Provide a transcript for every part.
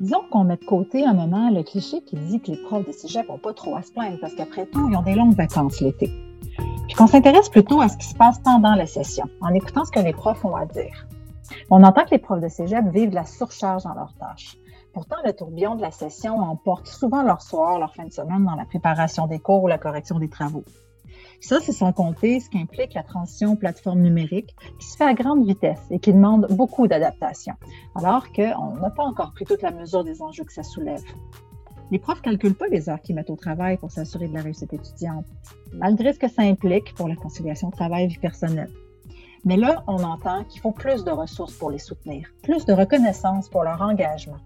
Disons qu'on met de côté un moment le cliché qui dit que les profs de cégep n'ont pas trop à se plaindre parce qu'après tout, ils ont des longues vacances l'été. Puis qu'on s'intéresse plutôt à ce qui se passe pendant la session, en écoutant ce que les profs ont à dire. On entend que les profs de cégep vivent la surcharge dans leurs tâches. Pourtant, le tourbillon de la session emporte souvent leur soir, leur fin de semaine dans la préparation des cours ou la correction des travaux. Ça, c'est sans compter ce qu'implique la transition aux plateformes numériques qui se fait à grande vitesse et qui demande beaucoup d'adaptation, alors qu'on n'a pas encore pris toute la mesure des enjeux que ça soulève. Les profs calculent pas les heures qu'ils mettent au travail pour s'assurer de la réussite étudiante, malgré ce que ça implique pour la conciliation travail-vie personnelle. Mais là, on entend qu'il faut plus de ressources pour les soutenir, plus de reconnaissance pour leur engagement,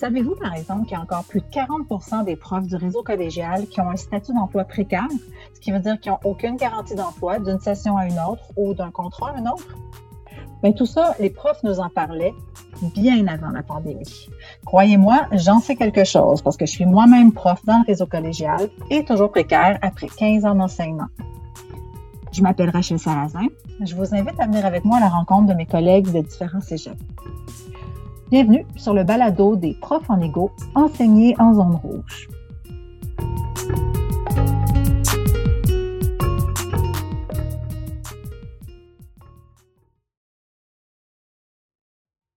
Savez-vous, par exemple, qu'il y a encore plus de 40% des profs du réseau collégial qui ont un statut d'emploi précaire, ce qui veut dire qu'ils n'ont aucune garantie d'emploi d'une session à une autre ou d'un contrat à un autre? Bien, tout ça, les profs nous en parlaient bien avant la pandémie. Croyez-moi, j'en sais quelque chose parce que je suis moi-même prof dans le réseau collégial et toujours précaire après 15 ans d'enseignement. Je m'appelle Rachel Sarrazin. Je vous invite à venir avec moi à la rencontre de mes collègues de différents cégeps. Bienvenue sur le balado des profs en égo enseignés en zone rouge.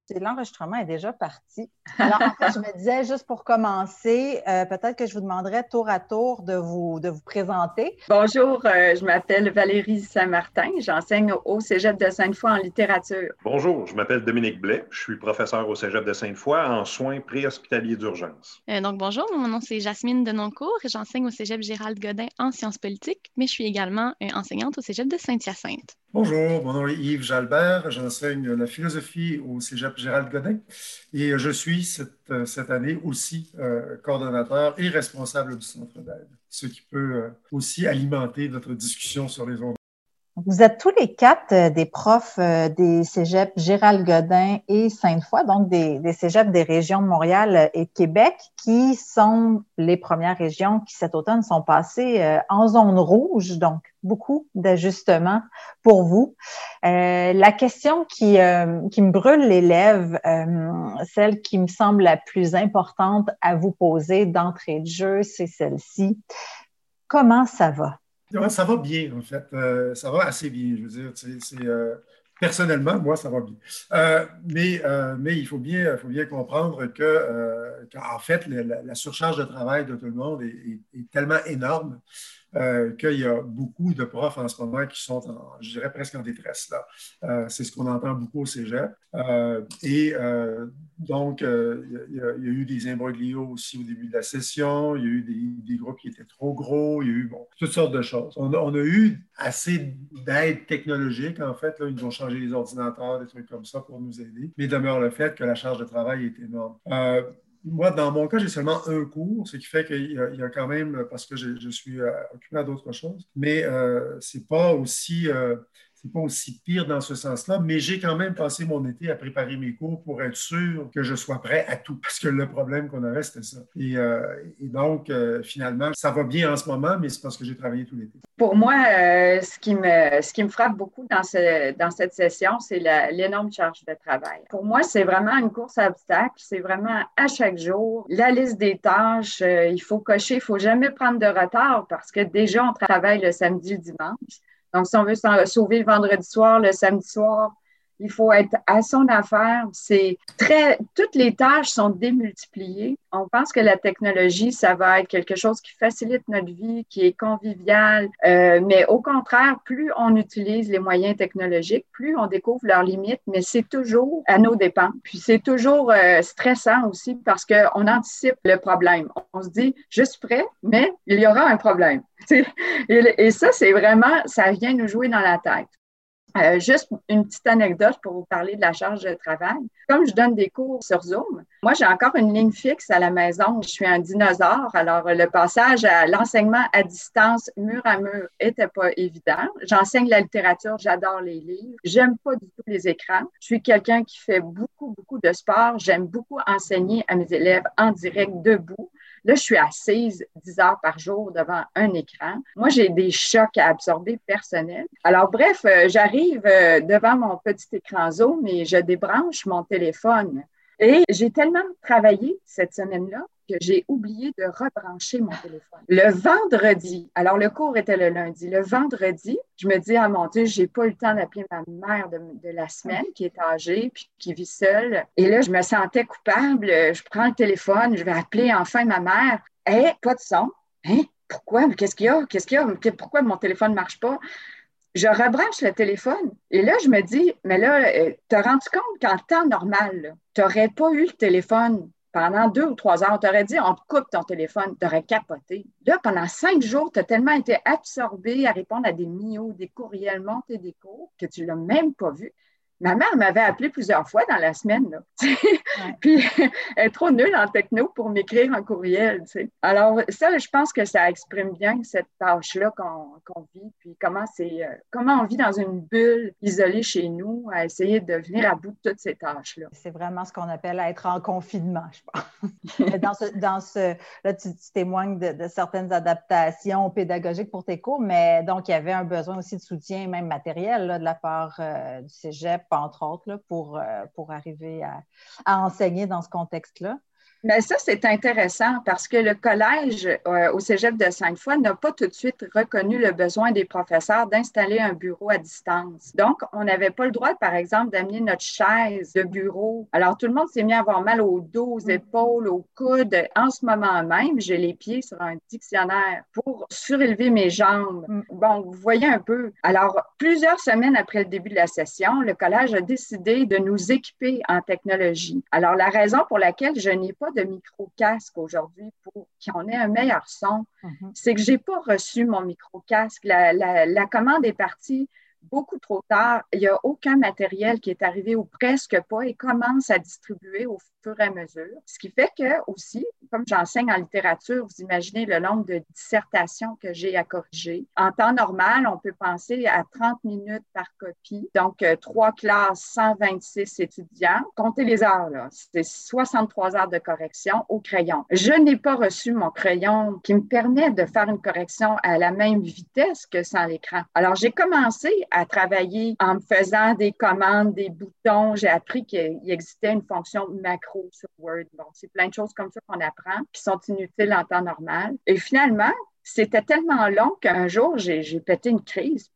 L'enregistrement est déjà parti. Alors, je me disais, juste pour commencer, euh, peut-être que je vous demanderais tour à tour de vous, de vous présenter. Bonjour, euh, je m'appelle Valérie Saint-Martin. J'enseigne au Cégep de Sainte-Foy en littérature. Bonjour, je m'appelle Dominique Blais. Je suis professeur au Cégep de Sainte-Foy en soins préhospitaliers d'urgence. Euh, donc, bonjour, mon nom c'est Jasmine Denoncourt. J'enseigne au Cégep Gérald Godin en sciences politiques, mais je suis également enseignante au Cégep de Saint-Hyacinthe. Bonjour, mon nom est Yves Jalbert. J'enseigne la philosophie au Cégep Gérald Godin et je suis cette, cette année aussi euh, coordonnateur et responsable du centre d'aide, ce qui peut euh, aussi alimenter notre discussion sur les ondes. Vous êtes tous les quatre euh, des profs euh, des cégeps Gérald Godin et Sainte-Foy, donc des, des cégeps des régions de Montréal et Québec, qui sont les premières régions qui cet automne sont passées euh, en zone rouge, donc beaucoup d'ajustements pour vous. la question qui, qui me brûle les lèvres, celle qui me semble la plus importante à vous poser d'entrée de jeu, c'est celle-ci. Comment ça va? Ça va bien, en fait. Euh, ça va assez bien. Je veux dire, c'est, euh, personnellement, moi, ça va bien. Euh, mais, mais il faut bien, faut bien comprendre que, qu'en fait, la, surcharge de travail de tout le monde est tellement énorme euh, qu'il y a beaucoup de profs en ce moment qui sont, je dirais, presque en détresse. Là. Euh, c'est ce qu'on entend beaucoup au cégep. Euh, et donc, il y, a, eu des imbroglios aussi au début de la session. Il y a eu des, groupes qui étaient trop gros. Il y a eu bon, toutes sortes de choses. On a, eu assez d'aide technologique, en fait. Là, ils ont changé les ordinateurs, des trucs comme ça pour nous aider. Mais demeure le fait que la charge de travail est énorme moi, dans mon cas, j'ai seulement un cours, ce qui fait qu'il y, a quand même, parce que je, suis euh, occupé à d'autres choses, mais euh, ce n'est pas aussi euh, c'est pas aussi pire dans ce sens-là, mais j'ai quand même passé mon été à préparer mes cours pour être sûr que je sois prêt à tout, parce que le problème qu'on avait, c'était ça. Et, euh, donc, euh, finalement, ça va bien en ce moment, mais c'est parce que j'ai travaillé tout l'été. Pour moi, euh, ce, qui me, ce qui me frappe beaucoup dans, ce, dans cette session, c'est l'énorme charge de travail. Pour moi, c'est vraiment une course à obstacles. C'est vraiment à chaque jour la liste des tâches. il faut cocher, il faut jamais prendre de retard parce que déjà, on travaille le samedi, le dimanche. Donc, si on veut sauver le vendredi soir, le samedi soir, il faut être à son affaire. C'est très, toutes les tâches sont démultipliées. On pense que la technologie, ça va être quelque chose qui facilite notre vie, qui est convivial. Euh, mais au contraire, plus on utilise les moyens technologiques, plus on découvre leurs limites, mais c'est toujours à nos dépens. Puis c'est toujours euh, stressant aussi parce qu'on anticipe le problème. On se dit, je suis prêt, mais il y aura un problème. et ça, c'est vraiment, ça vient nous jouer dans la tête. Euh, juste une petite anecdote pour vous parler de la charge de travail. Comme je donne des cours sur Zoom, moi, j'ai encore une ligne fixe à la maison. Je suis un dinosaure. Alors, le passage à l'enseignement à distance, mur à mur, était pas évident. J'enseigne la littérature, j'adore les livres. J'aime pas du tout les écrans. Je suis quelqu'un qui fait beaucoup, beaucoup de sport. J'aime beaucoup enseigner à mes élèves en direct, debout. Là, je suis assise 10 heures par jour devant un écran. Moi, j'ai des chocs à absorber personnels. Alors, bref, euh, j'arrive euh, devant mon petit écran Zoom et je débranche mon téléphone. Et j'ai tellement travaillé cette semaine-là que j'ai oublié de rebrancher mon téléphone. Le vendredi, alors le cours était le lundi, le vendredi, je me dis, ah mon Dieu, j'ai pas eu le temps d'appeler ma mère de, la semaine qui est âgée puis qui vit seule. Et là, je me sentais coupable. Je prends le téléphone, je vais appeler enfin ma mère. Eh, pas de son. Hein? Pourquoi? Qu'est-ce qu'il y a? Qu'est-ce qu'il y a? Pourquoi mon téléphone ne marche pas? je rebranche le téléphone. Et là, je me dis, mais là, euh, tu as rendu compte qu'en temps normal, tu n'aurais pas eu le téléphone pendant deux ou trois heures. Tu aurais dit, on te coupe ton téléphone, tu aurais capoté. Là, pendant cinq jours, tu as tellement été absorbé à répondre à des mios, des courriels, monter des cours, que tu ne l'as même pas vu. Ma mère m'avait appelé plusieurs fois dans la semaine. Puis elle est trop nulle en techno pour m'écrire un courriel. Alors, ça, je pense que ça exprime bien cette tâche-là qu'on vit. Puis comment c'est euh, comment on vit dans une bulle isolée chez nous à essayer de venir à bout de toutes ces tâches-là. C'est vraiment ce qu'on appelle être en confinement, je pense. dans ce, dans ce, là, tu, témoignes de, certaines adaptations pédagogiques pour tes cours, mais donc il y avait un besoin aussi de soutien, même matériel, là, de la part euh, du cégep entre autres, pour, euh, pour arriver à, enseigner dans ce contexte-là. Mais ça, c'est intéressant parce que le collège euh, au cégep de Sainte-Foy n'a pas tout de suite reconnu le besoin des professeurs d'installer un bureau à distance. Donc, on n'avait pas le droit, par exemple, d'amener notre chaise de bureau. Alors, tout le monde s'est mis à avoir mal au dos, aux mm. épaules, aux coudes. En ce moment même, j'ai les pieds sur un dictionnaire pour surélever mes jambes. Mm. Bon, vous voyez un peu. Alors, plusieurs semaines après le début de la session, le collège a décidé de nous équiper en technologie. Alors, la raison pour laquelle je n'ai pas de micro-casque aujourd'hui pour qu'on ait un meilleur son, mm-hmm. c'est que je n'ai pas reçu mon micro-casque. La, la, commande est partie beaucoup trop tard. Il n'y a aucun matériel qui est arrivé ou presque pas et commence à distribuer au fur et à mesure. Ce qui fait que aussi, comme j'enseigne en littérature, vous imaginez le nombre de dissertations que j'ai à corriger. En temps normal, on peut penser à 30 minutes par copie. Donc, euh, trois classes, 126 étudiants. Comptez les heures, là. C'est 63 heures de correction au crayon. Je n'ai pas reçu mon crayon qui me permet de faire une correction à la même vitesse que sans l'écran. Alors, j'ai commencé à travailler en me faisant des commandes, des boutons. J'ai appris qu'il existait une fonction macro sur Word. Bon, c'est plein de choses comme ça qu'on apprend qui sont inutiles en temps normal. Et finalement, c'était tellement long qu'un jour, j'ai pété une crise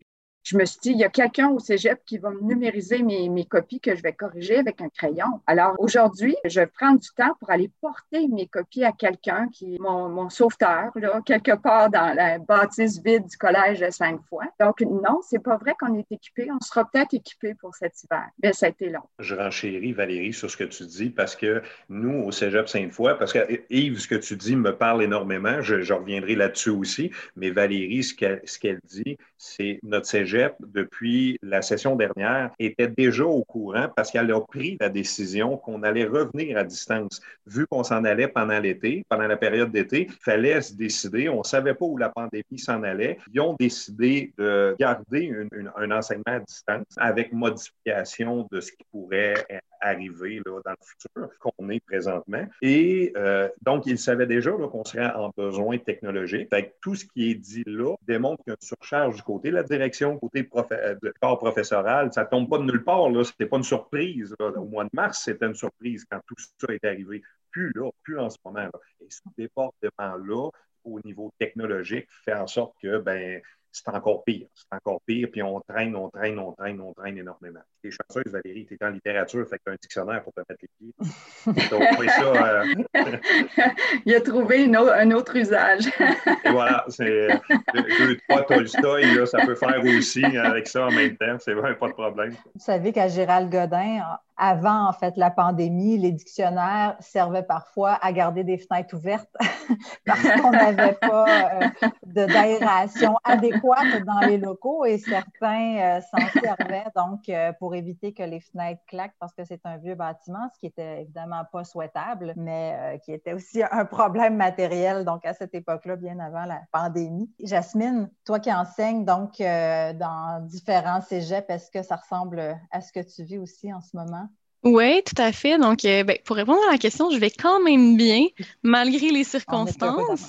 je me suis dit, il y a quelqu'un au cégep qui va me numériser mes, copies que je vais corriger avec un crayon. Alors aujourd'hui, je prendre du temps pour aller porter mes copies à quelqu'un qui est mon, mon, sauveteur, là, quelque part dans la bâtisse vide du collège de fois. Donc, non, c'est pas vrai qu'on est équipé. On sera peut-être équipé pour cet hiver, mais ça a été long. Je renchéris, Valérie, sur ce que tu dis parce que nous, au cégep Sainte-Foy, parce que Yves, ce que tu dis me parle énormément, je, je reviendrai là-dessus aussi, mais Valérie, ce qu'elle dit, c'est notre cégep depuis la session dernière, était déjà au courant parce qu'elle a pris la décision qu'on allait revenir à distance. Vu qu'on s'en allait pendant l'été, pendant la période d'été, il fallait se décider. On ne savait pas où la pandémie s'en allait. Ils ont décidé de garder un enseignement à distance avec modification de ce qui pourrait arriver là, dans le futur qu'on est présentement. Et euh, donc, ils savaient déjà qu'on serait en besoin technologique. Fait tout ce qui est dit là démontre qu'il y a une surcharge du côté de la direction, côté euh, de corps professoral. Ça ne tombe pas de nulle part. Ce n'était pas une surprise. Au mois de mars, c'était une surprise quand tout ça est arrivé. Plus là, plus en ce moment. Là. Et ce département-là, au niveau technologique, fait en sorte que ben, c'est encore pire. C'est encore pire, puis on traîne, on traîne, on traîne, on traîne énormément. T'es chanceuse, Valérie, t'es en littérature, fait que t'as un dictionnaire pour te mettre les pieds. ça, euh, Il a trouvé un autre usage. Et voilà, c'est deux, trois Tolstoy, là, ça peut faire aussi avec ça en même temps, c'est vrai, pas de problème. Vous savez qu'à Gérald Godin, avant en fait la pandémie, les dictionnaires servaient parfois à garder des fenêtres ouvertes parce qu'on n'avait pas euh, d'aération adéquate dans les locaux et certains euh, s'en servaient donc euh, pour éviter que les fenêtres claquent parce que c'est un vieux bâtiment, ce qui était évidemment pas souhaitable, mais qui était aussi un problème matériel donc à cette époque-là, bien avant la pandémie. Jasmine, toi qui enseignes donc dans différents cégeps, est-ce que ça ressemble à ce que tu vis aussi en ce moment? Oui, tout à fait. Donc, euh, ben, pour répondre à la question, je vais quand même bien, malgré les circonstances.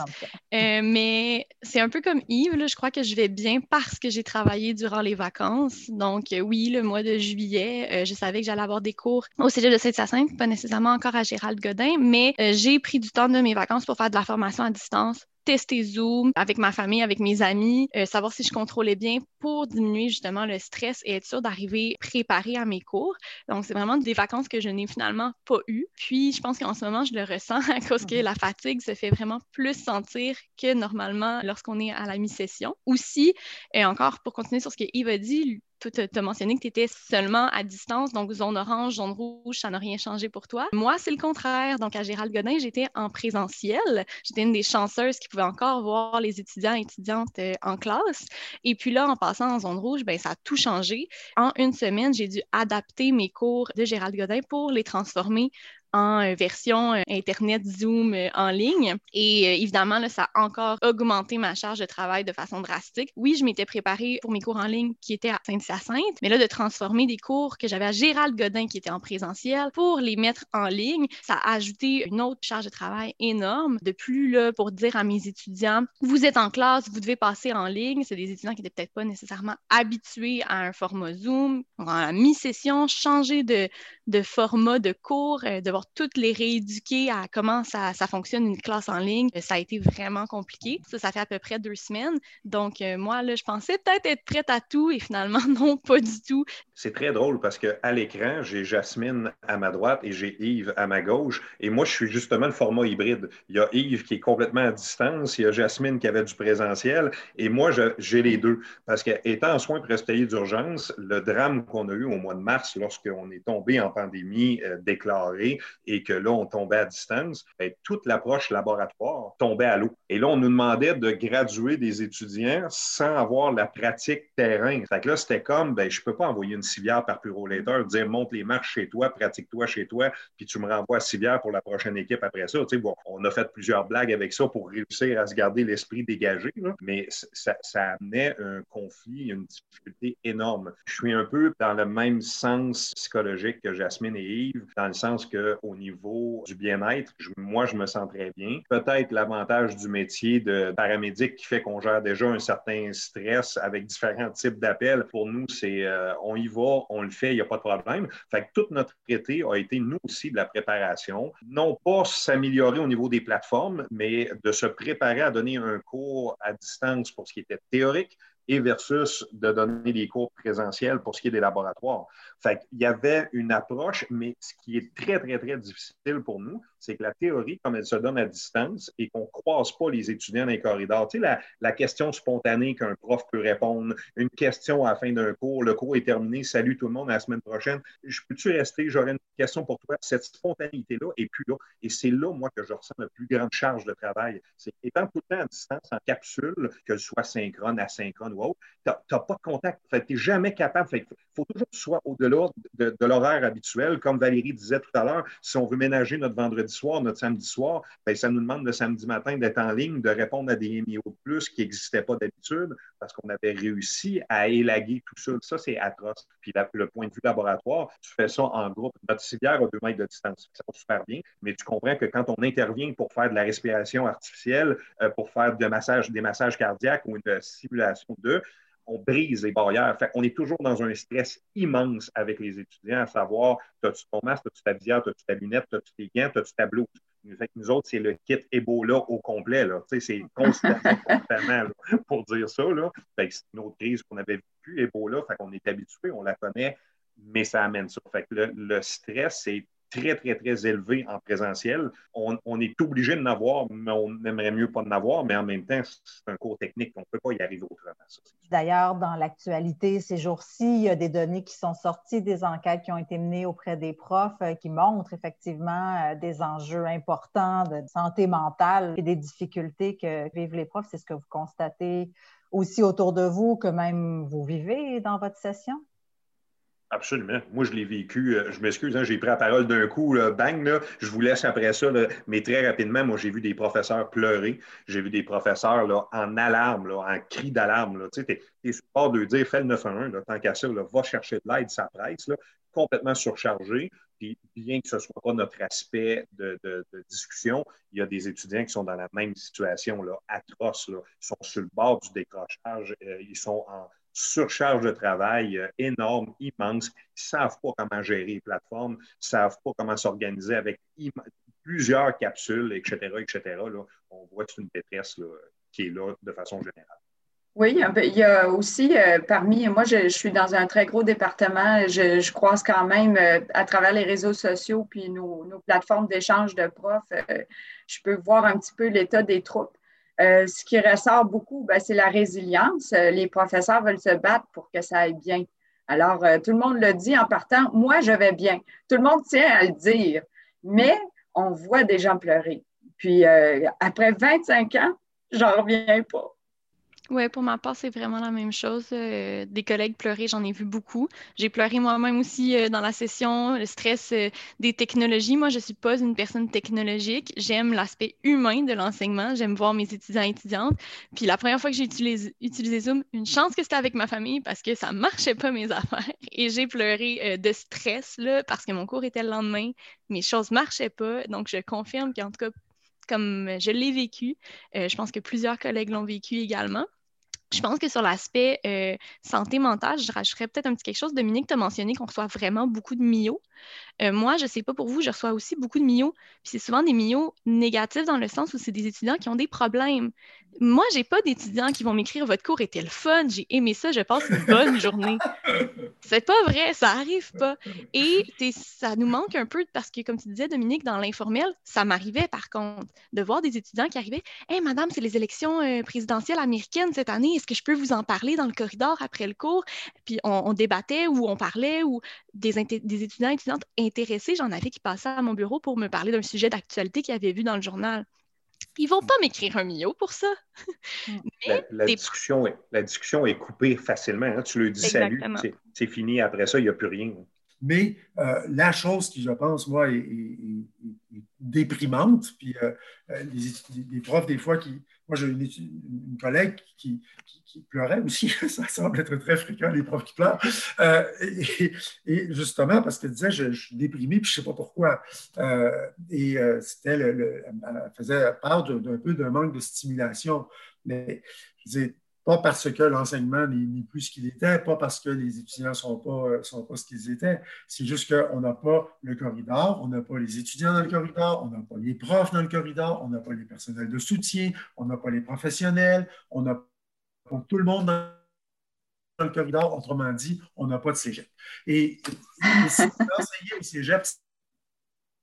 Euh, mais c'est un peu comme Yves, là, je crois que je vais bien parce que j'ai travaillé durant les vacances. Donc, euh, oui, le mois de juillet, je savais que j'allais avoir des cours au Cégep de Sainte-Hyacinthe, pas nécessairement encore à Gérald Godin, mais j'ai pris du temps de mes vacances pour faire de la formation à distance tester Zoom avec ma famille, avec mes amis, euh, savoir si je contrôlais bien pour diminuer justement le stress et être sûr d'arriver préparé à mes cours. Donc, c'est vraiment des vacances que je n'ai finalement pas eues. Puis, je pense qu'en ce moment, je le ressens à cause que la fatigue se fait vraiment plus sentir que normalement lorsqu'on est à la mi-session. Aussi, et encore pour continuer sur ce que Yves a dit, tu as mentionné que tu étais seulement à distance, donc zone orange, zone rouge, ça n'a rien changé pour toi. Moi, c'est le contraire. Donc, à Gérald Godin, j'étais en présentiel. J'étais une des chanceuses qui pouvait encore voir les étudiants et étudiantes euh, en classe. Et puis là, en passant en zone rouge, ben, ça a tout changé. En une semaine, j'ai dû adapter mes cours de Gérald Godin pour les transformer en euh, version euh, Internet Zoom euh, en ligne. Et évidemment, là, ça a encore augmenté ma charge de travail de façon drastique. Oui, je m'étais préparée pour mes cours en ligne qui étaient à Sainte-Hyacinthe, mais là, de transformer des cours que j'avais à Gérald Godin qui étaient en présentiel pour les mettre en ligne, ça a ajouté une autre charge de travail énorme. De plus, là, pour dire à mes étudiants, vous êtes en classe, vous devez passer en ligne. C'est des étudiants qui n'étaient peut-être pas nécessairement habitués à un format Zoom. En mi-session, changer de, de format de cours, de toutes les rééduquer à comment ça, fonctionne une classe en ligne, ça a été vraiment compliqué. Ça, ça fait à peu près deux semaines. Donc, euh, moi, là, je pensais peut-être être prête à tout et finalement, non, pas du tout. C'est très drôle parce qu'à l'écran, j'ai Jasmine à ma droite et j'ai Yves à ma gauche. Et moi, je suis justement le format hybride. Il y a Yves qui est complètement à distance, il y a Jasmine qui avait du présentiel et moi, j'ai les deux. Parce qu'étant en soins préhospitaliers d'urgence, le drame qu'on a eu au mois de mars lorsqu'on est tombé en pandémie euh, déclarée, et que là, on tombait à distance, bien, toute l'approche laboratoire tombait à l'eau. Et là, on nous demandait de graduer des étudiants sans avoir la pratique terrain. Fait que là, c'était comme, ben, je ne peux pas envoyer une civière par Purolator, dire monte les marches chez toi, pratique-toi chez toi, puis tu me renvoies à civière pour la prochaine équipe après ça. Tu on a fait plusieurs blagues avec ça pour réussir à se garder l'esprit dégagé, mais ça, ça amenait un conflit, une difficulté énorme. Je suis un peu dans le même sens psychologique que Jasmine et Yves, dans le sens qu'au niveau du bien-être, moi, je me sens très bien. Peut-être l'avantage du métier de paramédic qui fait qu'on gère déjà un certain stress avec différents types d'appels. Pour nous, c'est euh, on y va, on le fait, il n'y a pas de problème. Fait que toute notre été a été, nous aussi, de la préparation. Non pas s'améliorer au niveau des plateformes, mais de se préparer à donner un cours à distance pour ce qui était théorique, et versus de donner des cours présentiels pour ce qui est des laboratoires. Fait y avait une approche, mais ce qui est très, très, très difficile pour nous, c'est que la théorie, comme elle se donne à distance et qu'on ne croise pas les étudiants dans les corridors, tu sais, la, la question spontanée qu'un prof peut répondre, une question à la fin d'un cours, le cours est terminé, salut tout le monde, à la semaine prochaine, je peux-tu rester, j'aurais une question pour toi. Cette spontanéité-là est plus là. Et c'est là, moi, que je ressens la plus grande charge de travail. C'est étant tout le temps à distance, en capsule, que ce soit synchrone, asynchrone ou autre, tu n'as pas de contact. Tu n'es jamais capable. Il faut toujours que tu sois au-delà de, de l'horaire habituel. Comme Valérie disait tout à l'heure, si on veut ménager notre vendredi soir, notre samedi soir, bien, ça nous demande le samedi matin d'être en ligne, de répondre à des MIO plus qui n'existaient pas d'habitude parce qu'on avait réussi à élaguer tout ça. Ça, c'est atroce. Puis le point de vue laboratoire, tu fais ça en groupe. Notre civière a deux mètres de distance. Ça va super bien, mais tu comprends que quand on intervient pour faire de la respiration artificielle, euh, pour faire de massage, des massages cardiaques ou une simulation de, on brise les barrières. on est toujours dans un stress immense avec les étudiants, à savoir, as-tu ton masque, as-tu ta visière, as-tu ta lunette, as-tu tes gants, as-tu ta blouse? nous autres, c'est le kit Ebola au complet. C'est constamment, pour dire ça. C'est une autre crise qu'on avait vécue, Ebola. Fait qu'on est habitué, on la connaît, mais ça amène ça. Fait que le stress, c'est très, très, très élevé en présentiel. On, est obligé de n'avoir, mais on aimerait mieux pas de n'avoir, mais en même temps, c'est un cours technique, on ne peut pas y arriver autrement. D'ailleurs, dans l'actualité, ces jours-ci, il y a des données qui sont sorties, des enquêtes qui ont été menées auprès des profs euh, qui montrent effectivement euh, des enjeux importants de santé mentale et des difficultés que vivent les profs. C'est ce que vous constatez aussi autour de vous, que même vous vivez dans votre session? Absolument. Moi, je l'ai vécu. Euh, je m'excuse, hein, j'ai pris la parole d'un coup, bang, là, je vous laisse après ça, mais très rapidement, moi, j'ai vu des professeurs pleurer. J'ai vu des professeurs là, en alarme, en cri d'alarme. Tu sais, es support de dire fais le 911, là, tant qu'à ça, va chercher de l'aide, ça presse, complètement surchargé. Puis bien que ce ne soit pas notre aspect de, discussion, il y a des étudiants qui sont dans la même situation atroce. Ils sont sur le bord du décrochage, euh, ils sont en surcharge de travail euh, énorme, immense. Ils ne savent pas comment gérer les plateformes, ne savent pas comment s'organiser avec plusieurs capsules, etc., etc. Là, on voit que c'est une détresse qui est là de façon générale. Oui, il y a aussi euh, parmi, moi je, suis dans un très gros département, je, croise quand même euh, à travers les réseaux sociaux puis nos, plateformes d'échange de profs, je peux voir un petit peu l'état des troupes. Ce qui ressort beaucoup, ben, c'est la résilience. les professeurs veulent se battre pour que ça aille bien. Alors, tout le monde le dit en partant, moi je vais bien. Tout le monde tient à le dire, mais on voit des gens pleurer. Puis après 25 ans, j'en reviens pas. Oui, pour ma part, c'est vraiment la même chose. Euh, des collègues pleurer, j'en ai vu beaucoup. J'ai pleuré moi-même aussi euh, dans la session, le stress euh, des technologies. Moi, je ne suis pas une personne technologique. J'aime l'aspect humain de l'enseignement. J'aime voir mes étudiants et étudiantes. Puis la première fois que j'ai utilisé, Zoom, une chance que c'était avec ma famille parce que ça ne marchait pas mes affaires. Et j'ai pleuré de stress là, parce que mon cours était le lendemain. Mes choses ne marchaient pas. Donc, je confirme qu'en tout cas, comme je l'ai vécu, je pense que plusieurs collègues l'ont vécu également. Je pense que sur l'aspect euh, santé mentale, je rajouterais peut-être un petit quelque chose. Dominique, tu as mentionné qu'on reçoit vraiment beaucoup de MIO. Euh, moi, je ne sais pas pour vous, je reçois aussi beaucoup de MIO. Puis c'est souvent des MIO négatifs dans le sens où c'est des étudiants qui ont des problèmes. Moi, je n'ai pas d'étudiants qui vont m'écrire Votre cours était le fun, j'ai aimé ça, je passe une bonne journée. C'est pas vrai, ça arrive pas. Et ça nous manque un peu parce que, comme tu disais, Dominique, dans l'informel, ça m'arrivait par contre de voir des étudiants qui arrivaient Hé, madame, c'est les élections euh, présidentielles américaines cette année, est-ce que je peux vous en parler dans le corridor après le cours? Puis on, débattait ou on parlait ou des, des étudiants étudiantes intéressés, j'en avais qui passaient à mon bureau pour me parler d'un sujet d'actualité qu'ils avaient vu dans le journal. Ils vont pas m'écrire un million pour ça. la, discussion est, la discussion est coupée facilement. Hein. Tu lui dis salut, c'est fini. Après ça, il n'y a plus rien. Mais euh, la chose qui, je pense, moi, est, déprimante, puis euh, euh, les, profs, des fois, qui. Moi, j'ai une, collègue qui, pleurait aussi. Ça semble être très fréquent, les profs qui pleurent. Et, justement, parce qu'elle disait, je, suis déprimée, puis je ne sais pas pourquoi. et c'était le, elle faisait part d'un peu d'un manque de stimulation. Mais je disais, pas parce que l'enseignement n'est plus ce qu'il était, pas parce que les étudiants ne sont pas, euh, sont pas ce qu'ils étaient. C'est juste qu'on n'a pas le corridor, on n'a pas les étudiants dans le corridor, on n'a pas les profs dans le corridor, on n'a pas les personnels de soutien, on n'a pas les professionnels, on n'a pas tout le monde dans le corridor. Autrement dit, on n'a pas de cégep. Et, enseigner au cégep,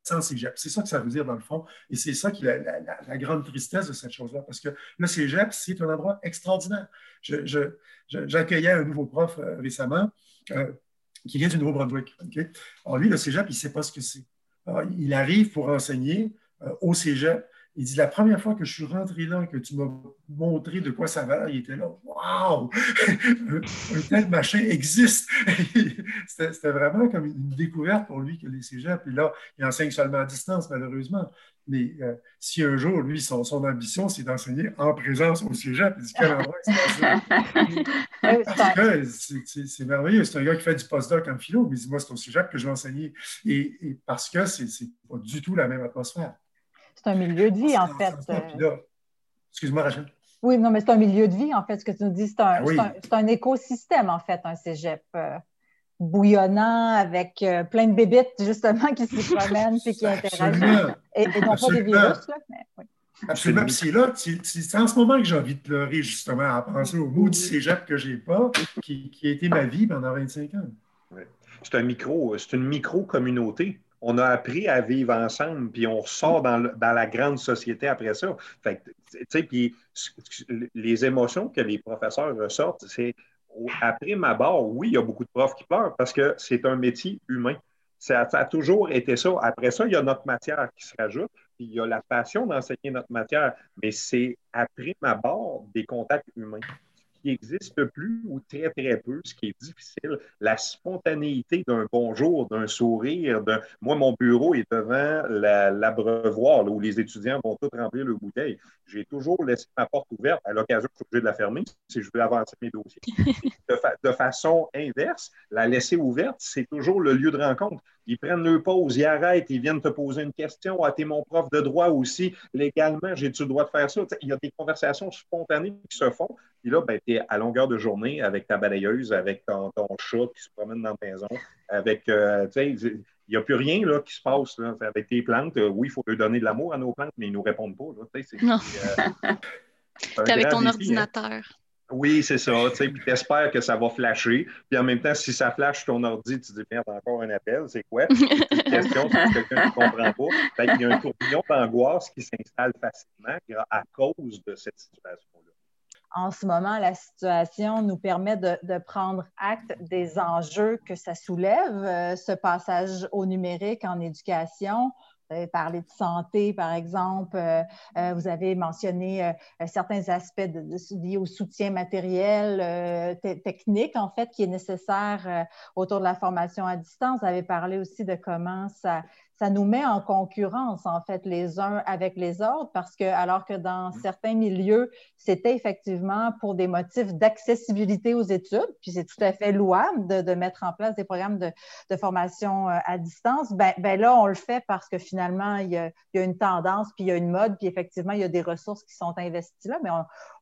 C'est ça que ça veut dire dans le fond. Et c'est ça qui est la, grande tristesse de cette chose-là. Parce que le cégep, c'est un endroit extraordinaire. J'accueillais un nouveau prof euh, récemment euh, qui vient du Nouveau-Brunswick. Alors lui, le cégep, il ne sait pas ce que c'est. Il arrive pour enseigner euh, au cégep il dit La première fois que je suis rentré là, que tu m'as montré de quoi ça va, il était là Waouh un, tel machin existe C'était vraiment comme une découverte pour lui que les cégeps. Puis là, il enseigne seulement à distance, malheureusement. Mais euh, si un jour, lui, son, son ambition, c'est d'enseigner en présence au cégep, il dit Quel endroit Parce que c'est merveilleux. C'est un gars qui fait du postdoc en philo, mais il dit Moi, c'est au cégep que je vais enseigner. Et, et parce que c'est pas du tout la même atmosphère. C'est un milieu de vie, en fait. Euh. Excuse-moi, Rachel. Oui, non, mais c'est un milieu de vie, en fait. Ce que tu nous dis, c'est un, ah un, écosystème, en fait, un cégep euh, bouillonnant avec euh, plein de bébites, justement, qui se promènent et qui interagissent. Et, non pas des virus, là, mais oui. Absolument. Puis c'est là, c'est en ce moment que j'ai envie de pleurer, justement, à penser au mot du cégep que je n'ai pas, qui, qui, a été ma vie pendant 25 ans. C'est un micro, c'est une micro-communauté on a appris à vivre ensemble, puis on ressort dans, la grande société après ça. Fait puis les émotions que les professeurs ressortent, c'est après ma barre, oui, il y a beaucoup de profs qui pleurent parce que c'est un métier humain. Ça, ça, a toujours été ça. Après ça, il y a notre matière qui se rajoute, puis il y a la passion d'enseigner notre matière, mais c'est après ma barre des contacts humains n'existe plus ou très, très peu, ce qui est difficile. La spontanéité d'un bonjour, d'un sourire. D'un... Moi, mon bureau est devant l'abreuvoir où les étudiants vont tous remplir le bouteille. J'ai toujours laissé ma porte ouverte. À l'occasion, je suis obligé de la fermer si je veux avancer mes dossiers. de, façon inverse, la laisser ouverte, c'est toujours le lieu de rencontre. Ils prennent leur pause, ils arrêtent, ils viennent te poser une question. Ah, t'es mon prof de droit aussi. Légalement, j'ai-tu le droit de faire ça? il y a des conversations spontanées qui se font. Puis là, ben, tu es à longueur de journée avec ta balayeuse, avec ton, chat qui se promène dans ta maison, avec, euh, il n'y a plus rien là, qui se passe avec tes plantes. Oui, il faut leur donner de l'amour à nos plantes, mais ils ne nous répondent pas. non. tu es avec ton hein. ordinateur. Oui, c'est ça. Tu espères que ça va flasher. Puis en même temps, si ça flash ton ordi, tu te dis merde, encore un appel, c'est quoi? une question, c'est quelqu'un ne comprend pas. Il y a un tourbillon d'angoisse qui s'installe facilement à cause de cette situation-là. En ce moment, la situation nous permet de, de, prendre acte des enjeux que ça soulève, euh, ce passage au numérique en éducation. Vous avez parlé de santé, par exemple. Euh, euh, vous avez mentionné euh, certains aspects liés au soutien matériel, technique, en fait, qui est nécessaire autour de la formation à distance. Vous avez parlé aussi de comment ça, ça nous met en concurrence, en fait, les uns avec les autres, parce que alors que dans mm. certains milieux, c'était effectivement pour des motifs d'accessibilité aux études, puis c'est tout à fait louable de, de, mettre en place des programmes de, de formation euh, à distance, ben, ben, là, on le fait parce que finalement, il y, a, il y, a, une tendance, puis il y a une mode, puis effectivement, il y a des ressources qui sont investies là, mais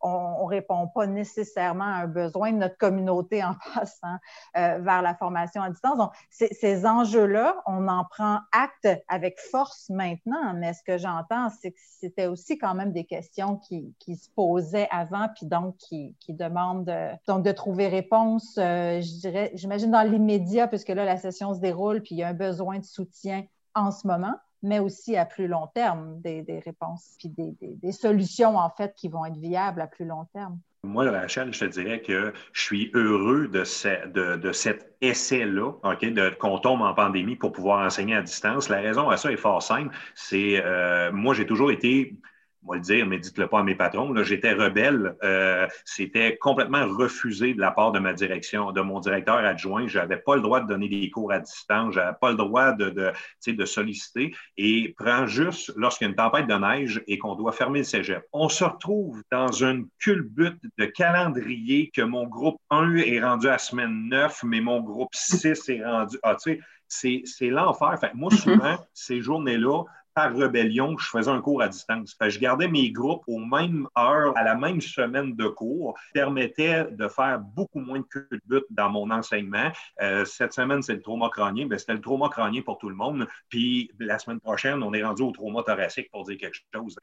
on ne répond pas nécessairement à un besoin de notre communauté en passant euh, vers la formation à distance. Donc, ces enjeux-là, on en prend acte avec force maintenant, mais ce que j'entends, c'est que c'était aussi quand même des questions qui, se posaient avant, puis donc qui, demandent de, donc de trouver réponse, euh, je dirais, j'imagine dans l'immédiat, puisque là, la session se déroule, puis il y a un besoin de soutien en ce moment mais aussi à plus long terme, des, réponses, puis des, des, solutions, en fait, qui vont être viables à plus long terme. Moi, Rachel, je te dirais que je suis heureux de, de, de cet essai-là, OK, qu'on tombe en pandémie pour pouvoir enseigner à distance. La raison à ça est fort simple. C'est, euh, moi, j'ai toujours été moi le dire, mais dites-le pas à mes patrons, j'étais rebelle. Euh, c'était complètement refusé de la part de ma direction, de mon directeur adjoint. Je n'avais pas le droit de donner des cours à distance, je n'avais pas le droit de, de, de solliciter. Et prends juste lorsqu'il y a une tempête de neige et qu'on doit fermer le cégep. On se retrouve dans une culbute de calendrier que mon groupe 1 est rendu à semaine 9, mais mon groupe 6 est rendu. Ah, tu sais, c'est l'enfer. Fait, moi, souvent, ces journées-là, par rébellion, je faisais un cours à distance. je gardais mes groupes aux mêmes heures, à la même semaine de cours, permettait de faire beaucoup moins de culbutes dans mon enseignement. Euh, cette semaine, c'est le trauma crânien. Ben, c'était le trauma crânien pour tout le monde. Puis la semaine prochaine, on est rendu au trauma thoracique pour dire quelque chose.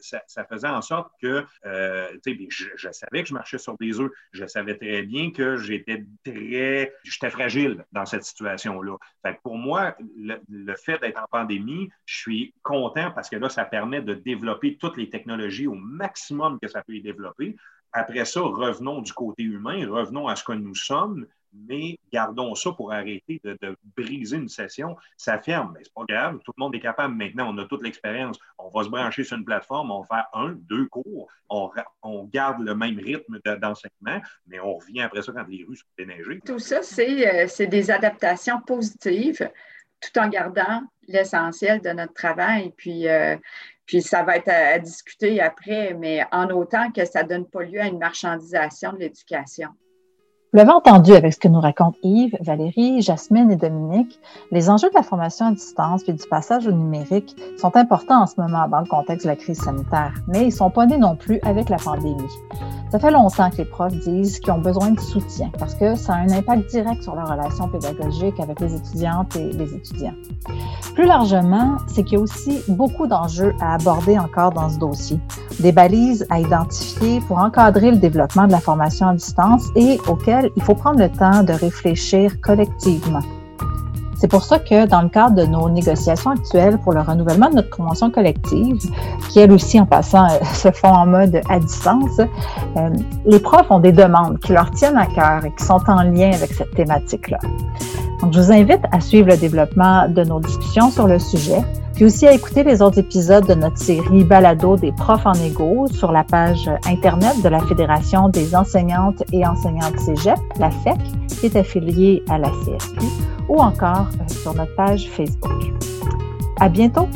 ça, faisait en sorte que euh, je, je, savais que je marchais sur des œufs. Je savais très bien que j'étais très, j'étais fragile dans cette situation-là. pour moi, le, le fait d'être en pandémie, je suis content parce que là, ça permet de développer toutes les technologies au maximum que ça peut y développer. Après ça, revenons du côté humain, revenons à ce que nous sommes, mais gardons ça pour arrêter de, briser une session. Ça ferme, mais c'est pas grave, tout le monde est capable maintenant, on a toute l'expérience. On va se brancher sur une plateforme, on va faire un, deux cours, on, garde le même rythme d'enseignement, mais on revient après ça quand les rues sont déneigées. Tout ça, c'est euh, des adaptations positives tout en gardant l'essentiel de notre travail. Puis, euh, puis ça va être à, discuter après, mais en autant que ça ne donne pas lieu à une marchandisation de l'éducation. Vous l'avez entendu avec ce que nous racontent Yves, Valérie, Jasmine et Dominique, les enjeux de la formation à distance et du passage au numérique sont importants en ce moment dans le contexte de la crise sanitaire, mais ils ne sont pas nés non plus avec la pandémie. Ça fait longtemps que les profs disent qu'ils ont besoin de soutien parce que ça a un impact direct sur leur relation pédagogique avec les étudiantes et les étudiants. Plus largement, c'est qu'il y a aussi beaucoup d'enjeux à aborder encore dans ce dossier, des balises à identifier pour encadrer le développement de la formation à distance et auxquelles il faut prendre le temps de réfléchir collectivement. C'est pour ça que dans le cadre de nos négociations actuelles pour le renouvellement de notre convention collective, qui elles aussi en passant se font en mode à distance, euh, les profs ont des demandes qui leur tiennent à cœur et qui sont en lien avec cette thématique-là. Donc, je vous invite à suivre le développement de nos discussions sur le sujet, puis aussi à écouter les autres épisodes de notre série Balado des profs en égo sur la page Internet de la Fédération des enseignantes et enseignantes cégep, la FEC, qui est affiliée à la CSQ, ou encore euh, sur notre page Facebook. À bientôt!